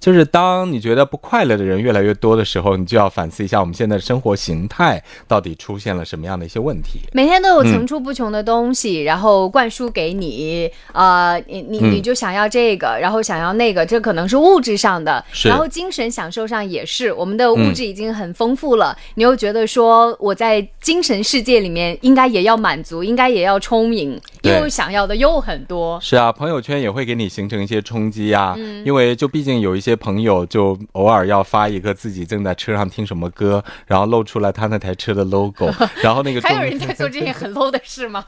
就是当你觉得不快乐的人越来越多的时候，你就要反思一下我们现在的生活形态到底出现了什么样的一些问题。每天都有层出不穷的东西，然后灌输给你，呃，你你嗯。你就想要这个，然后想要那个，这可能是物质上的，然后精神享受上也是，我们的物质已经很丰富了，你又觉得说我在精神世界里面应该也要满足，应该也要充盈，又想要的又很多。是啊，朋友圈也会给你形成一些冲击啊，嗯。因为就毕竟有一些朋友就偶尔要发一个自己正在车上听什么歌，然后露出来他那台车的 logo，然后那个还有人在做这些很 low 的事吗？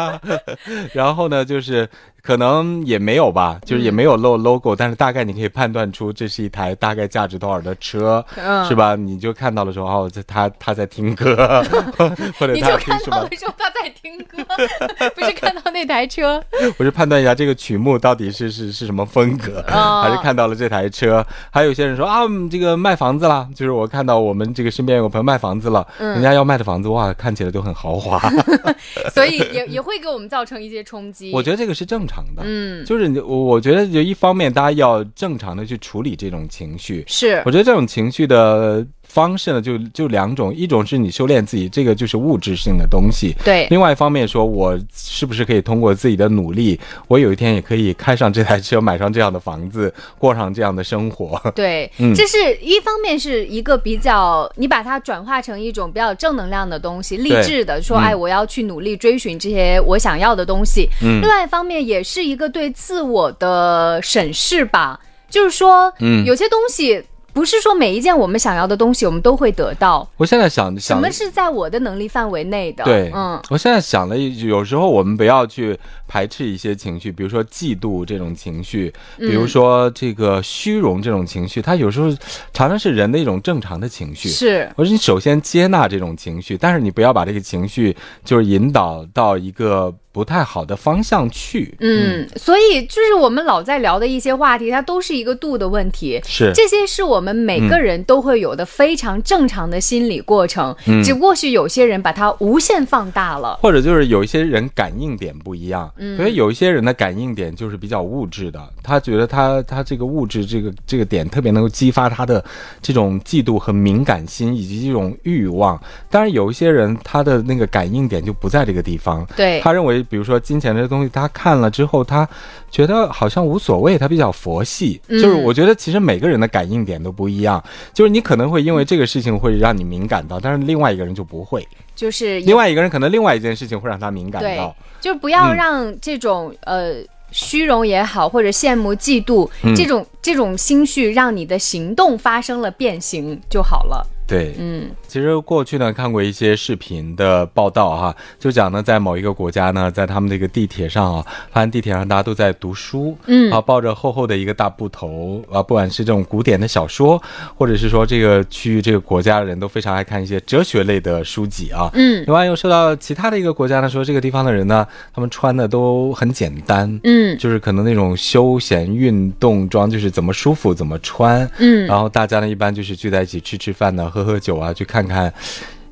然后呢，就是可能也没有吧，就是也没有露 logo，、但是大概你可以判断出这是一台大概价值多少的车，嗯是吧？你就看到了说哦，这他他在听歌，或者你就看到听什么的，时候他在听歌，不是看到那台车。我是判断一下这个曲目到底是是是什么风格，哦还是看到了这台车。还有些人说啊，嗯这个卖房子了，就是我看到我们这个身边有个朋友卖房子了，嗯人家要卖的房子哇，看起来都很豪华。所以也也会给我们造成一些冲击。我觉得这个是正常的，嗯。就是你我我觉得就一方面大家要正常的去处理这种情绪，是。我觉得这种情绪的方式呢，就就两种，一种是你修炼自己，这个就是物质性的东西。对。另外一方面说，我是不是可以通过自己的努力，我有一天也可以开上这台车，买上这样的房子，过上这样的生活？对，嗯。这是一方面是一个比较，你把它转化成一种比较正能量的东西，励志的，说，嗯。哎，我要去努力追寻这些我想要的东西。嗯。另外一方面也是一个对自我的审视吧，就是说，嗯有些东西不是说每一件我们想要的东西我们都会得到，我现在想什想么是在我的能力范围内的？对，嗯，我现在想了一，有时候我们不要去排斥一些情绪，比如说嫉妒这种情绪，比如说这个虚荣这种情绪，它有时候常常是人的一种正常的情绪。是。我说你首先接纳这种情绪，但是你不要把这个情绪就是引导到一个不太好的方向去。嗯，所以就是我们老在聊的一些话题，它都是一个度的问题。是这些是我们每个人都会有的非常正常的心理过程，嗯只不过是有些人把它无限放大了。或者就是有一些人感应点不一样，嗯，所以有一些人的感应点就是比较物质的，他觉得他他这个物质这个这个点特别能够激发他的这种嫉妒和敏感心以及这种欲望。当然有一些人他的那个感应点就不在这个地方，对他认为比如说金钱这个东西，他看了之后他觉得好像无所谓，他比较佛系。嗯就是我觉得其实每个人的感应点都不一样，就是你可能会因为这个事情会让你敏感到，但是另外一个人就不会。就是另外一个人可能另外一件事情会让他敏感对到。，就是不要嗯让这种、呃虚荣也好，或者羡慕、嫉妒、嗯这种这种心绪，让你的行动发生了变形就好了。对，嗯其实过去呢看过一些视频的报道哈、就讲呢在某一个国家呢，在他们这个地铁上啊，发现地铁上大家都在读书，嗯。啊，抱着厚厚的一个大布头啊，不管是这种古典的小说，或者是说这个区域这个国家的人都非常爱看一些哲学类的书籍啊。嗯。另外又说到其他的一个国家呢，说这个地方的人呢，他们穿的都很简单，嗯。就是可能那种休闲运动装，就是怎么舒服怎么穿，嗯。然后大家呢一般就是聚在一起吃吃饭呢，喝喝酒啊，去看你看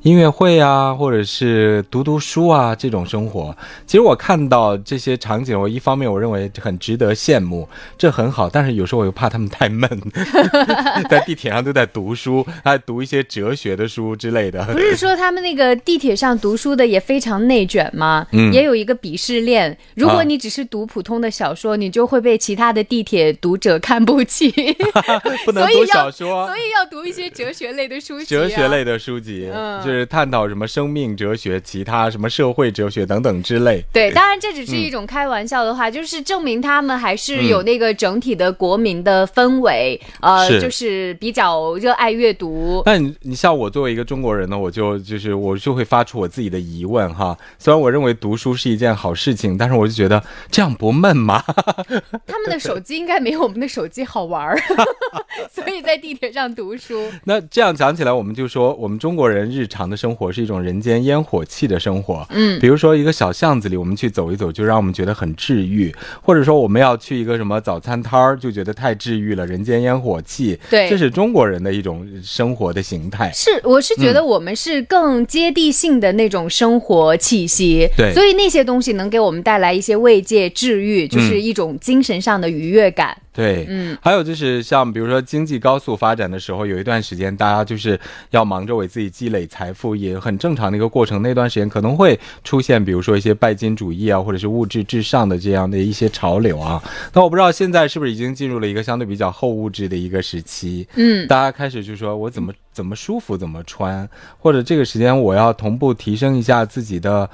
音乐会啊，或者是读读书啊这种生活。其实我看到这些场景，我一方面我认为很值得羡慕，这很好，但是有时候我又怕他们太闷，在地铁上都在读书，还读一些哲学的书之类的。不是说他们那个地铁上读书的也非常内卷吗？嗯也有一个鄙视链。如果啊你只是读普通的小说，你就会被其他的地铁读者看不起，不能读小说所。以要读一些哲学类的书籍、啊。哲学类的书籍，嗯就是探讨什么生命哲学、其他什么社会哲学等等之类。对，当然这只是一种开玩笑的话，就是证明他们还是嗯有那个整体的国民的氛围，呃，是就是比较热爱阅读。那你你像我作为一个中国人呢，我就就是我就会发出我自己的疑问哈。虽然我认为读书是一件好事情，但是我就觉得这样不闷吗？他们的手机应该没有我们的手机好玩儿，所以在地铁上读书。那这样讲起来，我们就说我们中国人日常的生活是一种人间烟火气的生活。嗯比如说一个小巷子里，我们去走一走，就让我们觉得很治愈；或者说我们要去一个什么早餐摊儿，就觉得太治愈了，人间烟火气。对这是中国人的一种生活的形态。是，我是觉得嗯我们是更接地性的那种生活气息，对所以那些东西能给我们带来一些慰藉、治愈，就是一种精神上的愉悦感。对，嗯，还有就是像比如说经济高速发展的时候，有一段时间大家就是要忙着为自己积累财富，也很正常的一个过程。那段时间可能会出现，比如说一些拜金主义啊，或者是物质至上的这样的一些潮流啊。那我不知道现在是不是已经进入了一个相对比较后物质的一个时期，嗯，大家开始就说我怎么怎么舒服怎么穿，或者这个时间我要同步提升一下自己的。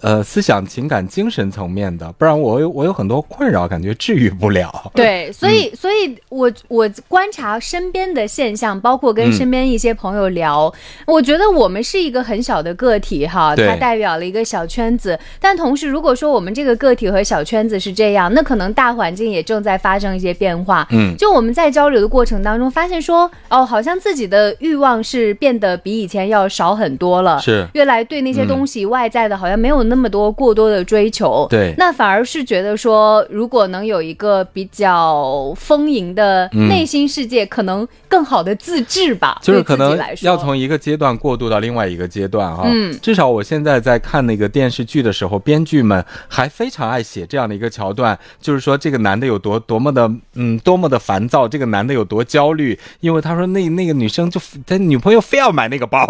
呃，思想、情感、精神层面的，不然我有我有很多困扰，感觉治愈不了。对，所以，所以我我观察身边的现象，包括跟身边一些朋友聊，我觉得我们是一个很小的个体哈，它代表了一个小圈子。但同时，如果说我们这个个体和小圈子是这样，那可能大环境也正在发生一些变化。嗯就我们在交流的过程当中，发现说，哦，好像自己的欲望是变得比以前要少很多了，是越来对那些东西外在的，好像没有那么多过多的追求。对那反而是觉得说，如果能有一个比较丰盈的嗯内心世界，可能更好的自制吧。就是可能要从一个阶段过渡到另外一个阶段啊。嗯至少我现在在看那个电视剧的时候，编剧们还非常爱写这样的一个桥段，就是说这个男的有多多么的嗯多么的烦躁，这个男的有多焦虑，因为他说那那个女生就他女朋友非要买那个包，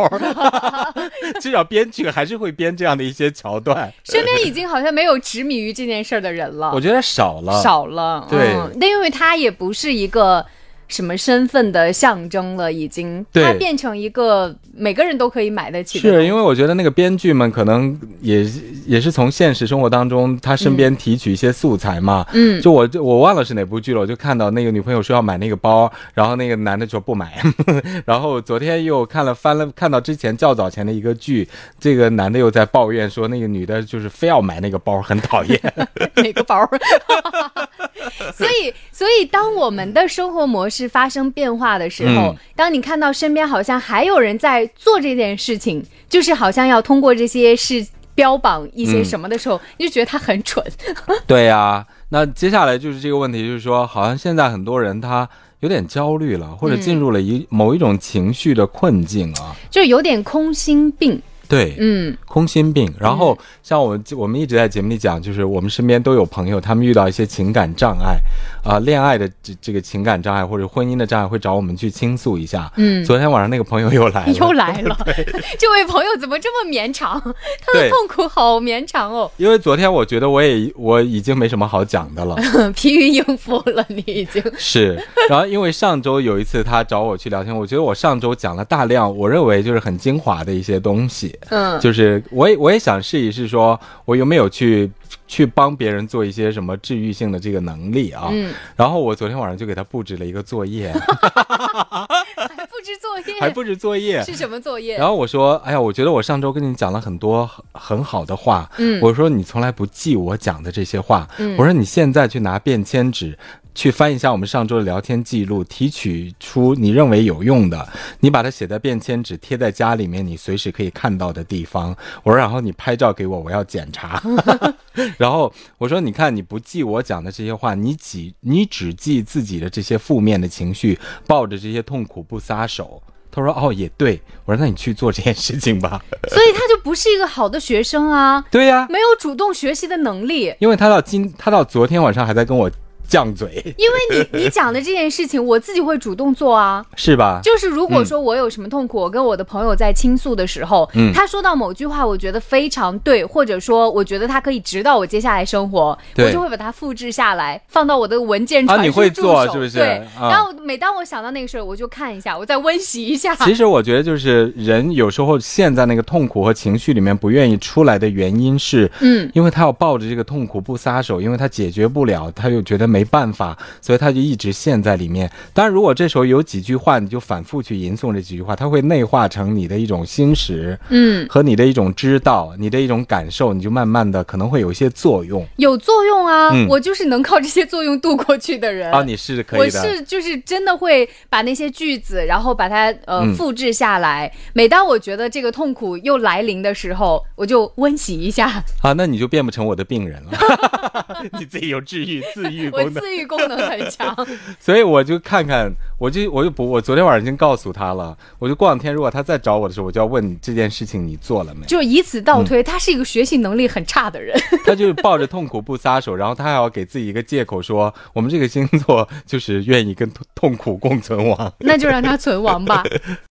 至少编剧还是会编这样的一些桥段。身边已经好像没有执迷于这件事儿的人了，我觉得少了，少了。对嗯，那因为他也不是一个。什么身份的象征了？已经，对它变成一个每个人都可以买得起的。是因为我觉得那个编剧们可能也也是从现实生活当中他身边提取一些素材嘛。嗯就我我忘了是哪部剧了，我就看到那个女朋友说要买那个包，然后那个男的说不买，然后昨天又看了翻了看到之前较早前的一个剧，这个男的又在抱怨说那个女的就是非要买那个包，很讨厌。哪个包儿？所以，所以当我们的生活模式发生变化的时候，嗯当你看到身边好像还有人在做这件事情，就是好像要通过这些事标榜一些什么的时候，你就觉得他很蠢。对呀、那接下来就是这个问题，就是说好像现在很多人他。有点焦虑了，或者进入了一、某一种情绪的困境啊，就有点空心病，对，嗯空心病。然后像我们我们一直在节目里讲，就是我们身边都有朋友，他们遇到一些情感障碍，啊、恋爱的这这个情感障碍或者婚姻的障碍，会找我们去倾诉一下。嗯，昨天晚上那个朋友又来了，又来了，这位朋友怎么这么绵长？他的痛苦好绵长哦，因为昨天我觉得我也我已经没什么好讲的了。疲于应付了，你已经。是，然后因为上周有一次他找我去聊天，我觉得我上周讲了大量我认为就是很精华的一些东西，嗯，就是我也我也想试一试，说我有没有去去帮别人做一些什么治愈性的这个能力啊。嗯，然后我昨天晚上就给他布置了一个作业，还布置作业，还布置作业。是什么作业？然后我说，哎呀，我觉得我上周跟你讲了很多很很好的话，嗯我说你从来不记我讲的这些话，嗯我说你现在去拿便签纸。去翻一下我们上周的聊天记录，提取出你认为有用的，你把它写在便签纸，贴在家里面，你随时可以看到的地方。我说，然后你拍照给我，我要检查。然后我说，你看你不记我讲的这些话，你记你只记自己的这些负面的情绪，抱着这些痛苦不撒手。他说：“哦，也对。”我说：“那你去做这件事情吧。所以他就不是一个好的学生啊，”对呀、没有主动学习的能力。因为他到今他到昨天晚上还在跟我犟嘴，因为你你讲的这件事情，我自己会主动做啊。是吧？就是如果说我有什么痛苦，我跟我的朋友在倾诉的时候，嗯。他说到某句话，我觉得非常对，或者说我觉得他可以指导我接下来生活，我就会把它复制下来，放到我的文件啊你会传输助手。做是不是？对，啊。然后每当我想到那个事儿，我就看一下，我再温习一下。其实我觉得，就是人有时候陷在那个痛苦和情绪里面不愿意出来的原因是，嗯，因为他要抱着这个痛苦不撒手，因为他解决不了，他又觉得没办法，所以他就一直陷在里面。当然，如果这时候有几句话，你就反复去吟诵这几句话，它会内化成你的一种心识嗯，和你的一种知道，你的一种感受，你就慢慢的可能会有一些作用。有作用啊，嗯。我就是能靠这些作用度过去的人。啊，你是可以的。我是就是真的会把那些句子，然后把它呃、嗯。复制下来。每当我觉得这个痛苦又来临的时候，我就温习一下，啊，那你就变不成我的病人了，你自己有治愈自愈我功能。自愈功能很强。所以我就看看，我就我就不，我昨天晚上已经告诉他了，我就过两天如果他再找我的时候，我就要问这件事情你做了没？就以此倒推，他是一个学习能力很差的人。他就是抱着痛苦不撒手，然后他还要给自己一个借口说，我们这个星座就是愿意跟痛痛苦共存亡。那就让他存亡吧。